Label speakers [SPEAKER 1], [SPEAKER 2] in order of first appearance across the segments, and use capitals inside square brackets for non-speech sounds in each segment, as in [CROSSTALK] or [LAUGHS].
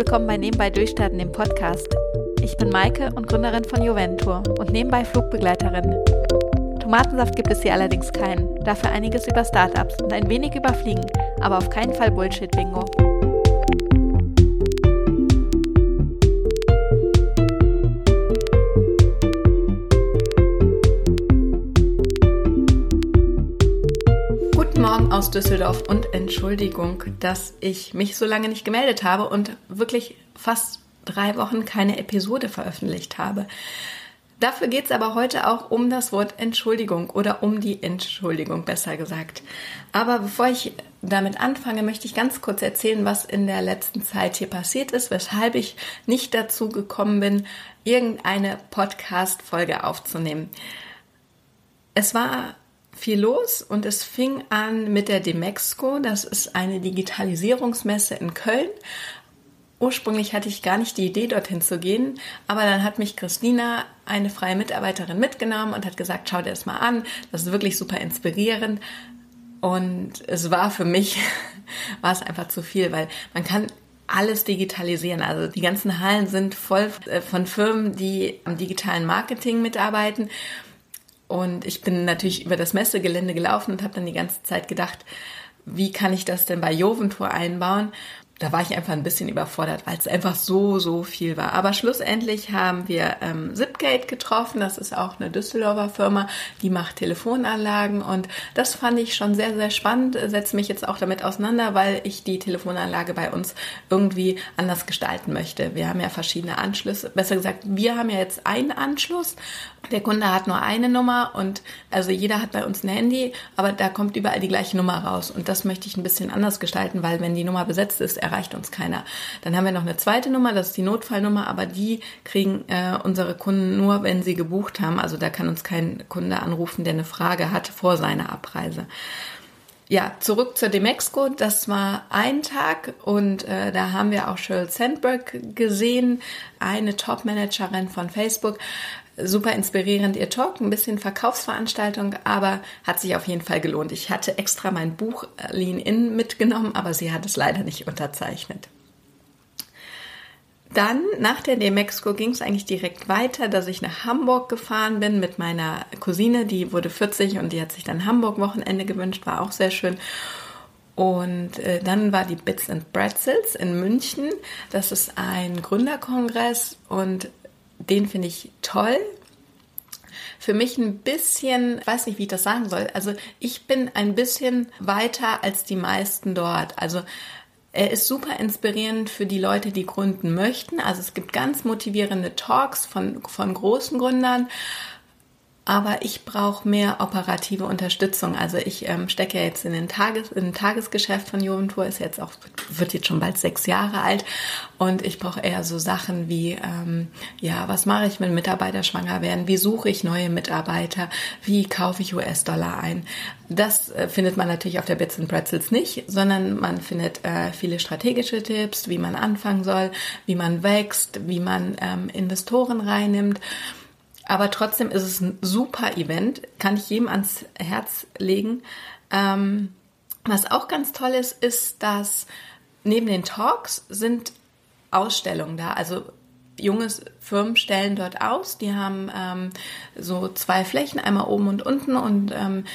[SPEAKER 1] willkommen bei Nebenbei Durchstarten, dem Podcast. Ich bin Maike und Gründerin von Juventur und nebenbei Flugbegleiterin. Tomatensaft gibt es hier allerdings keinen, dafür einiges über Startups und ein wenig über Fliegen, aber auf keinen Fall Bullshit-Bingo. Aus Düsseldorf und Entschuldigung, dass ich mich so lange nicht gemeldet habe und wirklich fast drei Wochen keine Episode veröffentlicht habe. Dafür geht es aber heute auch um das Wort Entschuldigung oder um die Entschuldigung, besser gesagt. Aber bevor ich damit anfange, möchte ich ganz kurz erzählen, was in der letzten Zeit hier passiert ist, weshalb ich nicht dazu gekommen bin, irgendeine Podcast-Folge aufzunehmen. Es war viel los und es fing an mit der Demexco. Das ist eine Digitalisierungsmesse in Köln. Ursprünglich hatte ich gar nicht die Idee, dorthin zu gehen, aber dann hat mich Christina, eine freie Mitarbeiterin, mitgenommen und hat gesagt, schau dir das mal an, das ist wirklich super inspirierend. Und es war für mich, [LAUGHS] war es einfach zu viel, weil man kann alles digitalisieren. Also die ganzen Hallen sind voll äh, von Firmen, die am digitalen Marketing mitarbeiten. Und ich bin natürlich über das Messegelände gelaufen und habe dann die ganze Zeit gedacht, wie kann ich das denn bei Joventur einbauen? Da war ich einfach ein bisschen überfordert, weil es einfach so, so viel war. Aber schlussendlich haben wir ähm, Zipgate getroffen. Das ist auch eine Düsseldorfer Firma, die macht Telefonanlagen. Und das fand ich schon sehr, sehr spannend. Setze mich jetzt auch damit auseinander, weil ich die Telefonanlage bei uns irgendwie anders gestalten möchte. Wir haben ja verschiedene Anschlüsse. Besser gesagt, wir haben ja jetzt einen Anschluss. Der Kunde hat nur eine Nummer und also jeder hat bei uns ein Handy, aber da kommt überall die gleiche Nummer raus. Und das möchte ich ein bisschen anders gestalten, weil wenn die Nummer besetzt ist, erreicht uns keiner. Dann haben wir noch eine zweite Nummer, das ist die Notfallnummer, aber die kriegen äh, unsere Kunden nur, wenn sie gebucht haben. Also da kann uns kein Kunde anrufen, der eine Frage hat vor seiner Abreise. Ja, zurück zur Demexco. Das war ein Tag und äh, da haben wir auch Sheryl Sandberg gesehen, eine Top-Managerin von Facebook. Super inspirierend ihr Talk, ein bisschen Verkaufsveranstaltung, aber hat sich auf jeden Fall gelohnt. Ich hatte extra mein Buch Lean In mitgenommen, aber sie hat es leider nicht unterzeichnet. Dann nach der Demexco ging es eigentlich direkt weiter, dass ich nach Hamburg gefahren bin mit meiner Cousine, die wurde 40 und die hat sich dann Hamburg-Wochenende gewünscht, war auch sehr schön. Und äh, dann war die Bits and Pretzels in München. Das ist ein Gründerkongress und den finde ich toll. Für mich ein bisschen, weiß nicht, wie ich das sagen soll. Also ich bin ein bisschen weiter als die meisten dort. Also er ist super inspirierend für die Leute, die gründen möchten. Also es gibt ganz motivierende Talks von, von großen Gründern aber ich brauche mehr operative Unterstützung. Also ich ähm, stecke ja jetzt in den Tages, in Tagesgeschäft von Juventur, ist jetzt auch, wird jetzt schon bald sechs Jahre alt und ich brauche eher so Sachen wie, ähm, ja, was mache ich, wenn Mitarbeiter schwanger werden? Wie suche ich neue Mitarbeiter? Wie kaufe ich US-Dollar ein? Das äh, findet man natürlich auf der Bits and Pretzels nicht, sondern man findet äh, viele strategische Tipps, wie man anfangen soll, wie man wächst, wie man ähm, Investoren reinnimmt. Aber trotzdem ist es ein super Event, kann ich jedem ans Herz legen. Ähm, was auch ganz toll ist, ist, dass neben den Talks sind Ausstellungen da. Also junge Firmen stellen dort aus. Die haben ähm, so zwei Flächen, einmal oben und unten und ähm,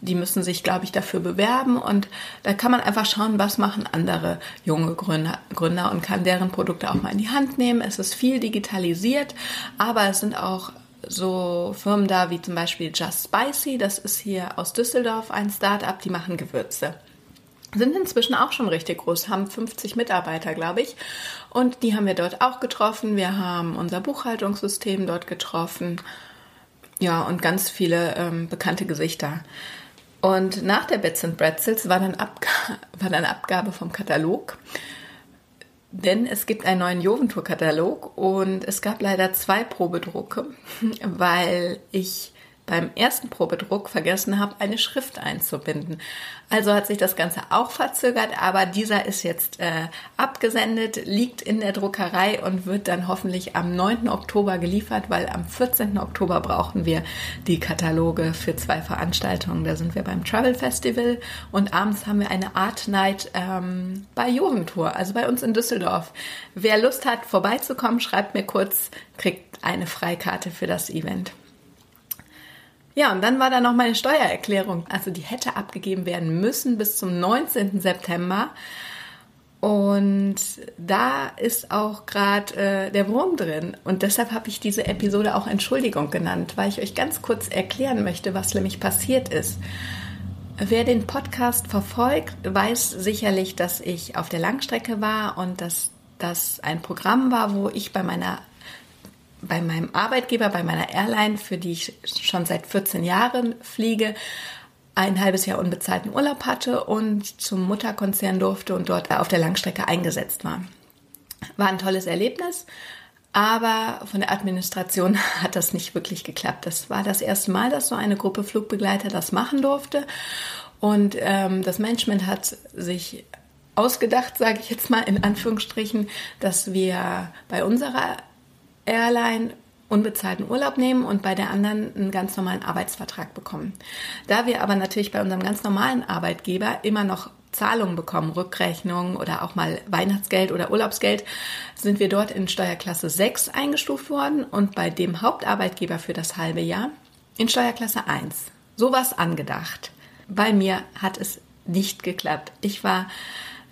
[SPEAKER 1] die müssen sich, glaube ich, dafür bewerben und da kann man einfach schauen, was machen andere junge Gründer, Gründer und kann deren Produkte auch mal in die Hand nehmen. Es ist viel digitalisiert, aber es sind auch so Firmen da wie zum Beispiel Just Spicy, das ist hier aus Düsseldorf ein Startup, die machen Gewürze. Sind inzwischen auch schon richtig groß, haben 50 Mitarbeiter, glaube ich. Und die haben wir dort auch getroffen. Wir haben unser Buchhaltungssystem dort getroffen. Ja, und ganz viele ähm, bekannte Gesichter. Und nach der Bits and Bretzels war dann, Abg [LAUGHS] war dann Abgabe vom Katalog. Denn es gibt einen neuen Joventur-Katalog und es gab leider zwei Probedrucke, [LAUGHS] weil ich beim ersten Probedruck vergessen habe, eine Schrift einzubinden. Also hat sich das Ganze auch verzögert, aber dieser ist jetzt äh, abgesendet, liegt in der Druckerei und wird dann hoffentlich am 9. Oktober geliefert, weil am 14. Oktober brauchen wir die Kataloge für zwei Veranstaltungen. Da sind wir beim Travel Festival und abends haben wir eine Art Night ähm, bei Juventur, also bei uns in Düsseldorf. Wer Lust hat, vorbeizukommen, schreibt mir kurz, kriegt eine Freikarte für das Event. Ja, und dann war da noch meine Steuererklärung. Also die hätte abgegeben werden müssen bis zum 19. September. Und da ist auch gerade äh, der Wurm drin. Und deshalb habe ich diese Episode auch Entschuldigung genannt, weil ich euch ganz kurz erklären möchte, was nämlich passiert ist. Wer den Podcast verfolgt, weiß sicherlich, dass ich auf der Langstrecke war und dass das ein Programm war, wo ich bei meiner bei meinem Arbeitgeber, bei meiner Airline, für die ich schon seit 14 Jahren fliege, ein halbes Jahr unbezahlten Urlaub hatte und zum Mutterkonzern durfte und dort auf der Langstrecke eingesetzt war. War ein tolles Erlebnis, aber von der Administration [LAUGHS] hat das nicht wirklich geklappt. Das war das erste Mal, dass so eine Gruppe Flugbegleiter das machen durfte. Und ähm, das Management hat sich ausgedacht, sage ich jetzt mal in Anführungsstrichen, dass wir bei unserer Airline unbezahlten Urlaub nehmen und bei der anderen einen ganz normalen Arbeitsvertrag bekommen. Da wir aber natürlich bei unserem ganz normalen Arbeitgeber immer noch Zahlungen bekommen, Rückrechnungen oder auch mal Weihnachtsgeld oder Urlaubsgeld, sind wir dort in Steuerklasse 6 eingestuft worden und bei dem Hauptarbeitgeber für das halbe Jahr in Steuerklasse 1. So war es angedacht. Bei mir hat es nicht geklappt. Ich war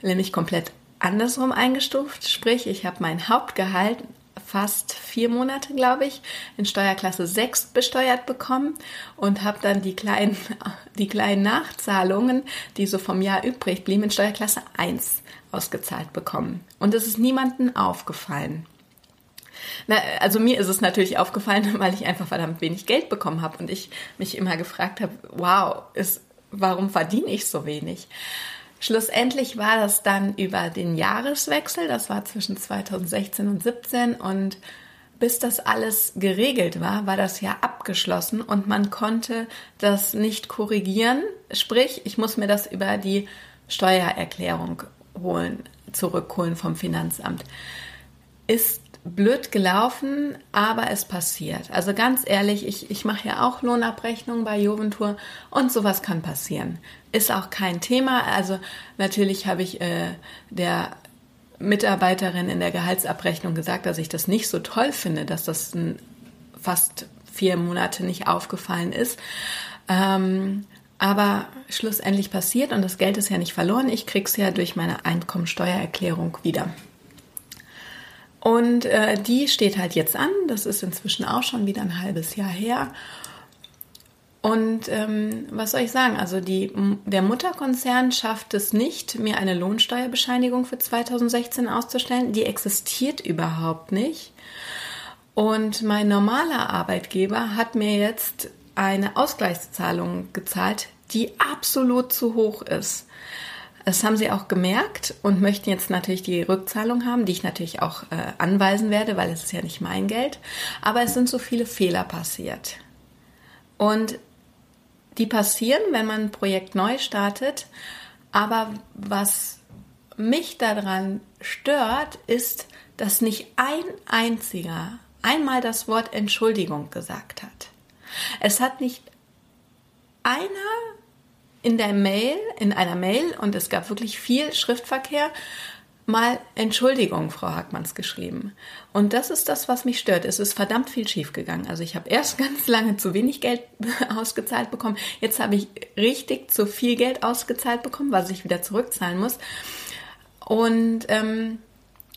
[SPEAKER 1] nämlich komplett andersrum eingestuft, sprich ich habe mein Hauptgehalt fast vier Monate, glaube ich, in Steuerklasse 6 besteuert bekommen und habe dann die kleinen, [LAUGHS] die kleinen Nachzahlungen, die so vom Jahr übrig blieben, in Steuerklasse 1 ausgezahlt bekommen. Und es ist niemandem aufgefallen. Na, also mir ist es natürlich aufgefallen, [LAUGHS] weil ich einfach verdammt wenig Geld bekommen habe und ich mich immer gefragt habe, wow, ist, warum verdiene ich so wenig? Schlussendlich war das dann über den Jahreswechsel, das war zwischen 2016 und 17 und bis das alles geregelt war, war das Jahr abgeschlossen und man konnte das nicht korrigieren. Sprich, ich muss mir das über die Steuererklärung holen, zurückholen vom Finanzamt. Ist blöd gelaufen, aber es passiert. Also ganz ehrlich, ich, ich mache ja auch Lohnabrechnungen bei Juventur und sowas kann passieren. Ist auch kein Thema. Also natürlich habe ich äh, der Mitarbeiterin in der Gehaltsabrechnung gesagt, dass ich das nicht so toll finde, dass das fast vier Monate nicht aufgefallen ist. Ähm, aber schlussendlich passiert und das Geld ist ja nicht verloren. Ich krieg's ja durch meine Einkommensteuererklärung wieder. Und äh, die steht halt jetzt an. Das ist inzwischen auch schon wieder ein halbes Jahr her. Und ähm, was soll ich sagen? Also die, der Mutterkonzern schafft es nicht, mir eine Lohnsteuerbescheinigung für 2016 auszustellen. Die existiert überhaupt nicht. Und mein normaler Arbeitgeber hat mir jetzt eine Ausgleichszahlung gezahlt, die absolut zu hoch ist. Das haben sie auch gemerkt und möchten jetzt natürlich die Rückzahlung haben, die ich natürlich auch äh, anweisen werde, weil es ist ja nicht mein Geld. Aber es sind so viele Fehler passiert. Und die passieren, wenn man ein Projekt neu startet. Aber was mich daran stört, ist, dass nicht ein einziger einmal das Wort Entschuldigung gesagt hat. Es hat nicht einer in der Mail, in einer Mail, und es gab wirklich viel Schriftverkehr, mal Entschuldigung, Frau Hackmanns geschrieben. Und das ist das, was mich stört. Es ist verdammt viel schiefgegangen. Also ich habe erst [LAUGHS] ganz lange zu wenig Geld [LAUGHS] ausgezahlt bekommen. Jetzt habe ich richtig zu viel Geld ausgezahlt bekommen, was ich wieder zurückzahlen muss. Und ähm,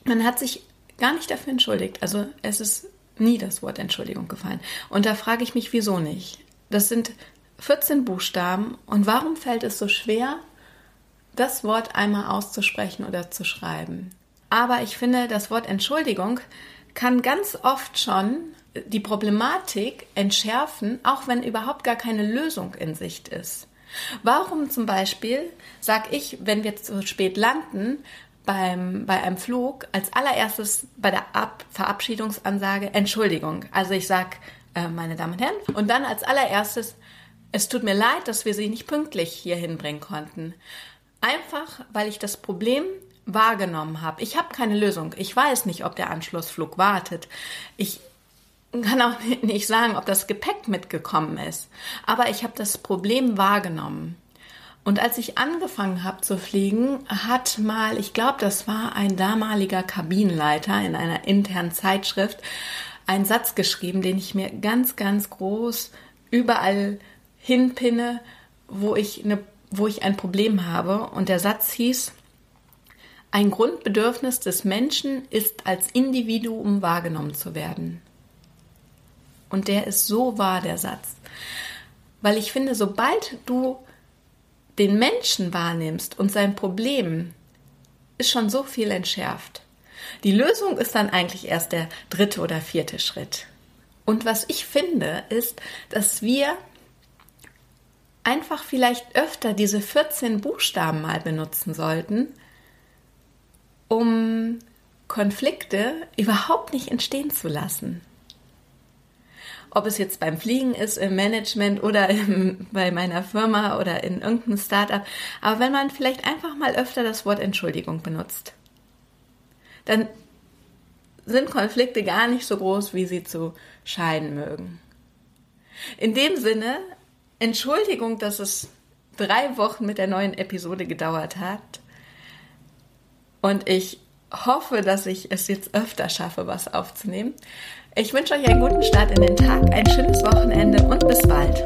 [SPEAKER 1] man hat sich gar nicht dafür entschuldigt. Also es ist nie das Wort Entschuldigung gefallen. Und da frage ich mich, wieso nicht? Das sind 14 Buchstaben und warum fällt es so schwer, das Wort einmal auszusprechen oder zu schreiben? Aber ich finde, das Wort Entschuldigung kann ganz oft schon die Problematik entschärfen, auch wenn überhaupt gar keine Lösung in Sicht ist. Warum zum Beispiel sage ich, wenn wir zu spät landen, beim, bei einem Flug als allererstes bei der Ab Verabschiedungsansage Entschuldigung. Also ich sage äh, meine Damen und Herren. Und dann als allererstes, es tut mir leid, dass wir Sie nicht pünktlich hier hinbringen konnten. Einfach, weil ich das Problem wahrgenommen habe. Ich habe keine Lösung. Ich weiß nicht, ob der Anschlussflug wartet. Ich kann auch [LAUGHS] nicht sagen, ob das Gepäck mitgekommen ist. Aber ich habe das Problem wahrgenommen. Und als ich angefangen habe zu fliegen, hat mal, ich glaube, das war ein damaliger Kabinenleiter in einer internen Zeitschrift, einen Satz geschrieben, den ich mir ganz, ganz groß überall hinpinne, wo ich, eine, wo ich ein Problem habe. Und der Satz hieß, ein Grundbedürfnis des Menschen ist, als Individuum wahrgenommen zu werden. Und der ist so wahr, der Satz. Weil ich finde, sobald du den Menschen wahrnimmst und sein Problem, ist schon so viel entschärft. Die Lösung ist dann eigentlich erst der dritte oder vierte Schritt. Und was ich finde, ist, dass wir einfach vielleicht öfter diese 14 Buchstaben mal benutzen sollten, um Konflikte überhaupt nicht entstehen zu lassen. Ob es jetzt beim Fliegen ist, im Management oder im, [LAUGHS] bei meiner Firma oder in irgendeinem Startup. Aber wenn man vielleicht einfach mal öfter das Wort Entschuldigung benutzt, dann sind Konflikte gar nicht so groß, wie sie zu scheinen mögen. In dem Sinne, Entschuldigung, dass es drei Wochen mit der neuen Episode gedauert hat. Und ich hoffe, dass ich es jetzt öfter schaffe, was aufzunehmen. Ich wünsche euch einen guten Start in den Tag, ein schönes Wochenende und bis bald.